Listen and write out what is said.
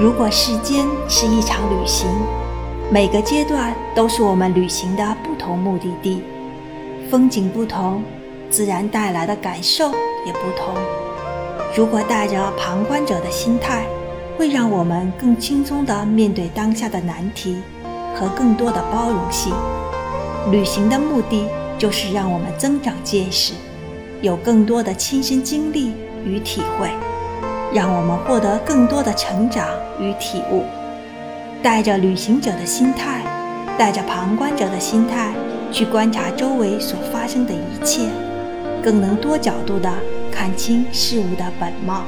如果世间是一场旅行，每个阶段都是我们旅行的不同目的地，风景不同，自然带来的感受也不同。如果带着旁观者的心态，会让我们更轻松地面对当下的难题，和更多的包容性。旅行的目的就是让我们增长见识，有更多的亲身经历与体会。让我们获得更多的成长与体悟。带着旅行者的心态，带着旁观者的心态去观察周围所发生的一切，更能多角度地看清事物的本貌。